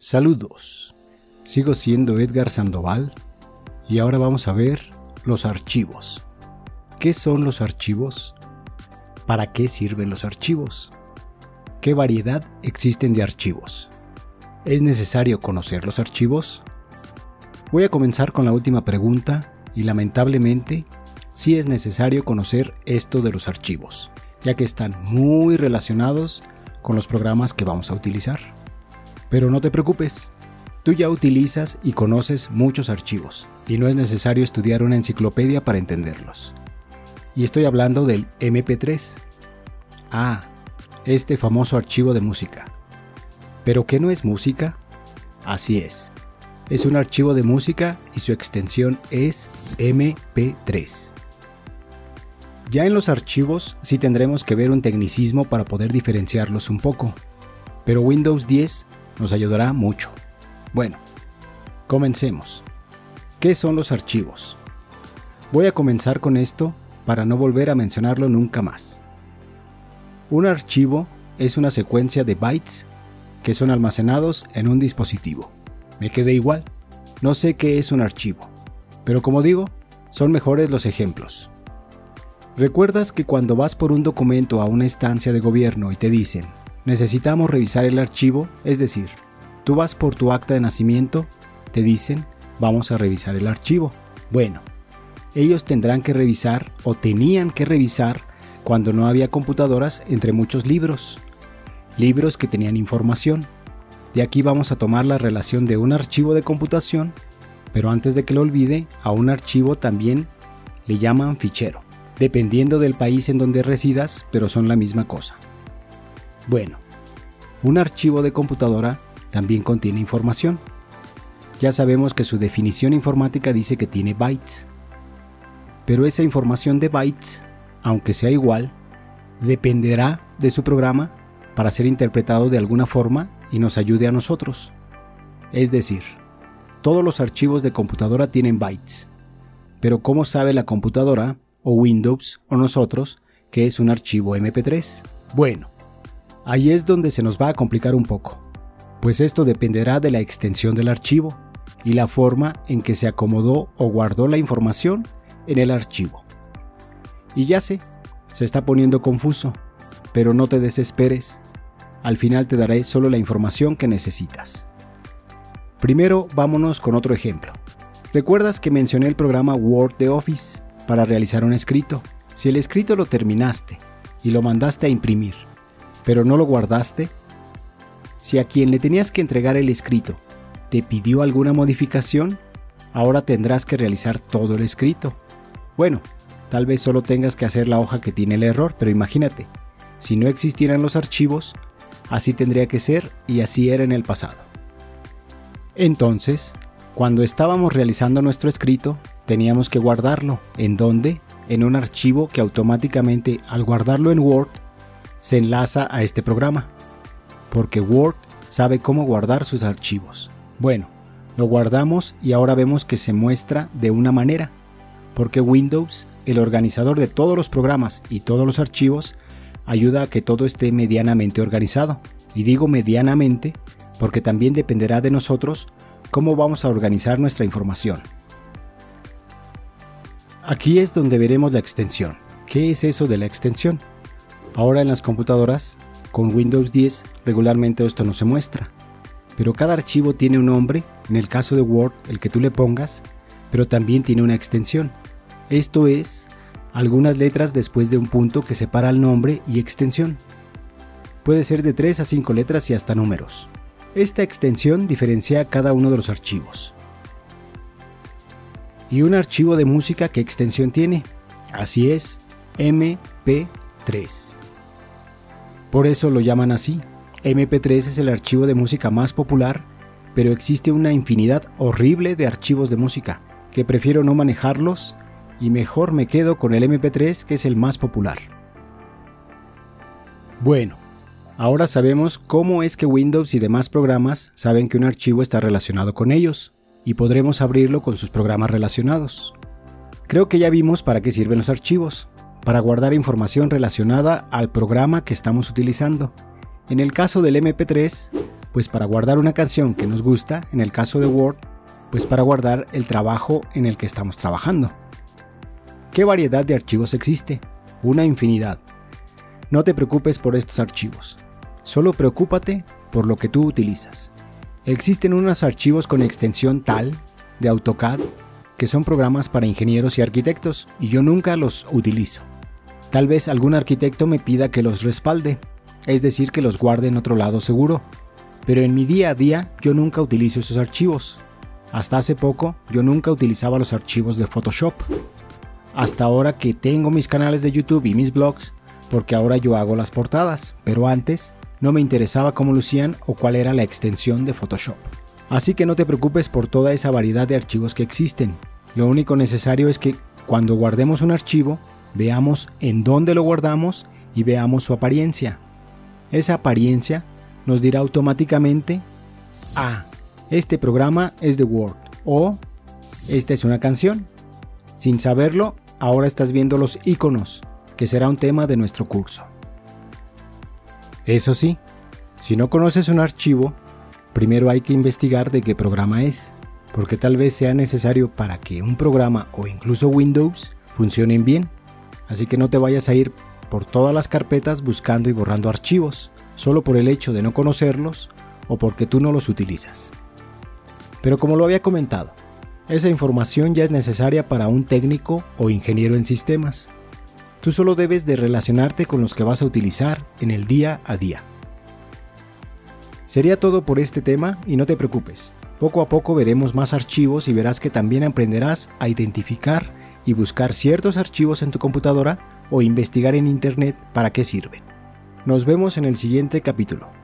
Saludos, sigo siendo Edgar Sandoval y ahora vamos a ver los archivos. ¿Qué son los archivos? ¿Para qué sirven los archivos? ¿Qué variedad existen de archivos? ¿Es necesario conocer los archivos? Voy a comenzar con la última pregunta y lamentablemente sí es necesario conocer esto de los archivos, ya que están muy relacionados con los programas que vamos a utilizar. Pero no te preocupes, tú ya utilizas y conoces muchos archivos, y no es necesario estudiar una enciclopedia para entenderlos. Y estoy hablando del MP3. Ah, este famoso archivo de música. ¿Pero qué no es música? Así es. Es un archivo de música y su extensión es MP3. Ya en los archivos sí tendremos que ver un tecnicismo para poder diferenciarlos un poco, pero Windows 10 nos ayudará mucho. Bueno, comencemos. ¿Qué son los archivos? Voy a comenzar con esto para no volver a mencionarlo nunca más. Un archivo es una secuencia de bytes que son almacenados en un dispositivo. Me quedé igual, no sé qué es un archivo, pero como digo, son mejores los ejemplos. ¿Recuerdas que cuando vas por un documento a una estancia de gobierno y te dicen, necesitamos revisar el archivo, es decir, tú vas por tu acta de nacimiento, te dicen, vamos a revisar el archivo. Bueno, ellos tendrán que revisar o tenían que revisar cuando no había computadoras entre muchos libros, libros que tenían información. De aquí vamos a tomar la relación de un archivo de computación, pero antes de que lo olvide, a un archivo también le llaman fichero, dependiendo del país en donde residas, pero son la misma cosa. Bueno, un archivo de computadora también contiene información. Ya sabemos que su definición informática dice que tiene bytes. Pero esa información de bytes, aunque sea igual, dependerá de su programa para ser interpretado de alguna forma y nos ayude a nosotros. Es decir, todos los archivos de computadora tienen bytes. Pero ¿cómo sabe la computadora, o Windows, o nosotros, que es un archivo MP3? Bueno, Ahí es donde se nos va a complicar un poco, pues esto dependerá de la extensión del archivo y la forma en que se acomodó o guardó la información en el archivo. Y ya sé, se está poniendo confuso, pero no te desesperes, al final te daré solo la información que necesitas. Primero vámonos con otro ejemplo. ¿Recuerdas que mencioné el programa Word de Office para realizar un escrito? Si el escrito lo terminaste y lo mandaste a imprimir, pero no lo guardaste? Si a quien le tenías que entregar el escrito te pidió alguna modificación, ahora tendrás que realizar todo el escrito. Bueno, tal vez solo tengas que hacer la hoja que tiene el error, pero imagínate, si no existieran los archivos, así tendría que ser y así era en el pasado. Entonces, cuando estábamos realizando nuestro escrito, teníamos que guardarlo. ¿En dónde? En un archivo que automáticamente al guardarlo en Word se enlaza a este programa, porque Word sabe cómo guardar sus archivos. Bueno, lo guardamos y ahora vemos que se muestra de una manera, porque Windows, el organizador de todos los programas y todos los archivos, ayuda a que todo esté medianamente organizado. Y digo medianamente porque también dependerá de nosotros cómo vamos a organizar nuestra información. Aquí es donde veremos la extensión. ¿Qué es eso de la extensión? Ahora en las computadoras, con Windows 10, regularmente esto no se muestra. Pero cada archivo tiene un nombre, en el caso de Word, el que tú le pongas, pero también tiene una extensión. Esto es, algunas letras después de un punto que separa el nombre y extensión. Puede ser de 3 a 5 letras y hasta números. Esta extensión diferencia cada uno de los archivos. ¿Y un archivo de música qué extensión tiene? Así es, MP3. Por eso lo llaman así. MP3 es el archivo de música más popular, pero existe una infinidad horrible de archivos de música, que prefiero no manejarlos y mejor me quedo con el MP3 que es el más popular. Bueno, ahora sabemos cómo es que Windows y demás programas saben que un archivo está relacionado con ellos, y podremos abrirlo con sus programas relacionados. Creo que ya vimos para qué sirven los archivos, para guardar información relacionada al programa que estamos utilizando. En el caso del MP3, Pues para guardar una canción que nos gusta, en el caso de Word, pues para guardar el trabajo en el que estamos trabajando. ¿Qué variedad de archivos existe? Una infinidad. No te preocupes por estos archivos, solo preocúpate por lo que tú utilizas. Existen unos archivos con extensión tal de AutoCAD que son programas para ingenieros y arquitectos y yo nunca los utilizo. Tal vez algún arquitecto me pida que los respalde, es decir, que los guarde en otro lado seguro, pero en mi día a día yo nunca utilizo esos archivos. Hasta hace poco yo nunca utilizaba los archivos de Photoshop. Hasta ahora que tengo mis canales de YouTube y mis blogs, porque ahora yo hago las portadas, pero antes no me interesaba cómo lucían o cuál era la extensión de Photoshop. Así que no te preocupes por toda esa variedad de archivos que existen. Lo único necesario es que cuando guardemos un archivo, veamos en dónde lo guardamos y veamos su apariencia. Esa apariencia nos dirá automáticamente, ah, este programa es de Word o esta es una canción. Sin saberlo, ahora estás viendo los iconos, que será un tema de nuestro curso. Eso sí, si no conoces un archivo, primero hay que investigar de qué programa es, porque tal vez sea necesario para que un programa o incluso Windows funcionen bien. Así que no te vayas a ir por todas las carpetas buscando y borrando archivos, solo por el hecho de no conocerlos o porque tú no los utilizas. Pero como lo había comentado, esa información ya es necesaria para un técnico o ingeniero en sistemas. Tú solo debes de relacionarte con los que vas a utilizar en el día a día. Sería todo por este tema y no te preocupes. Poco a poco veremos más archivos y verás que también aprenderás a identificar y buscar ciertos archivos en tu computadora o investigar en Internet para qué sirven. Nos vemos en el siguiente capítulo.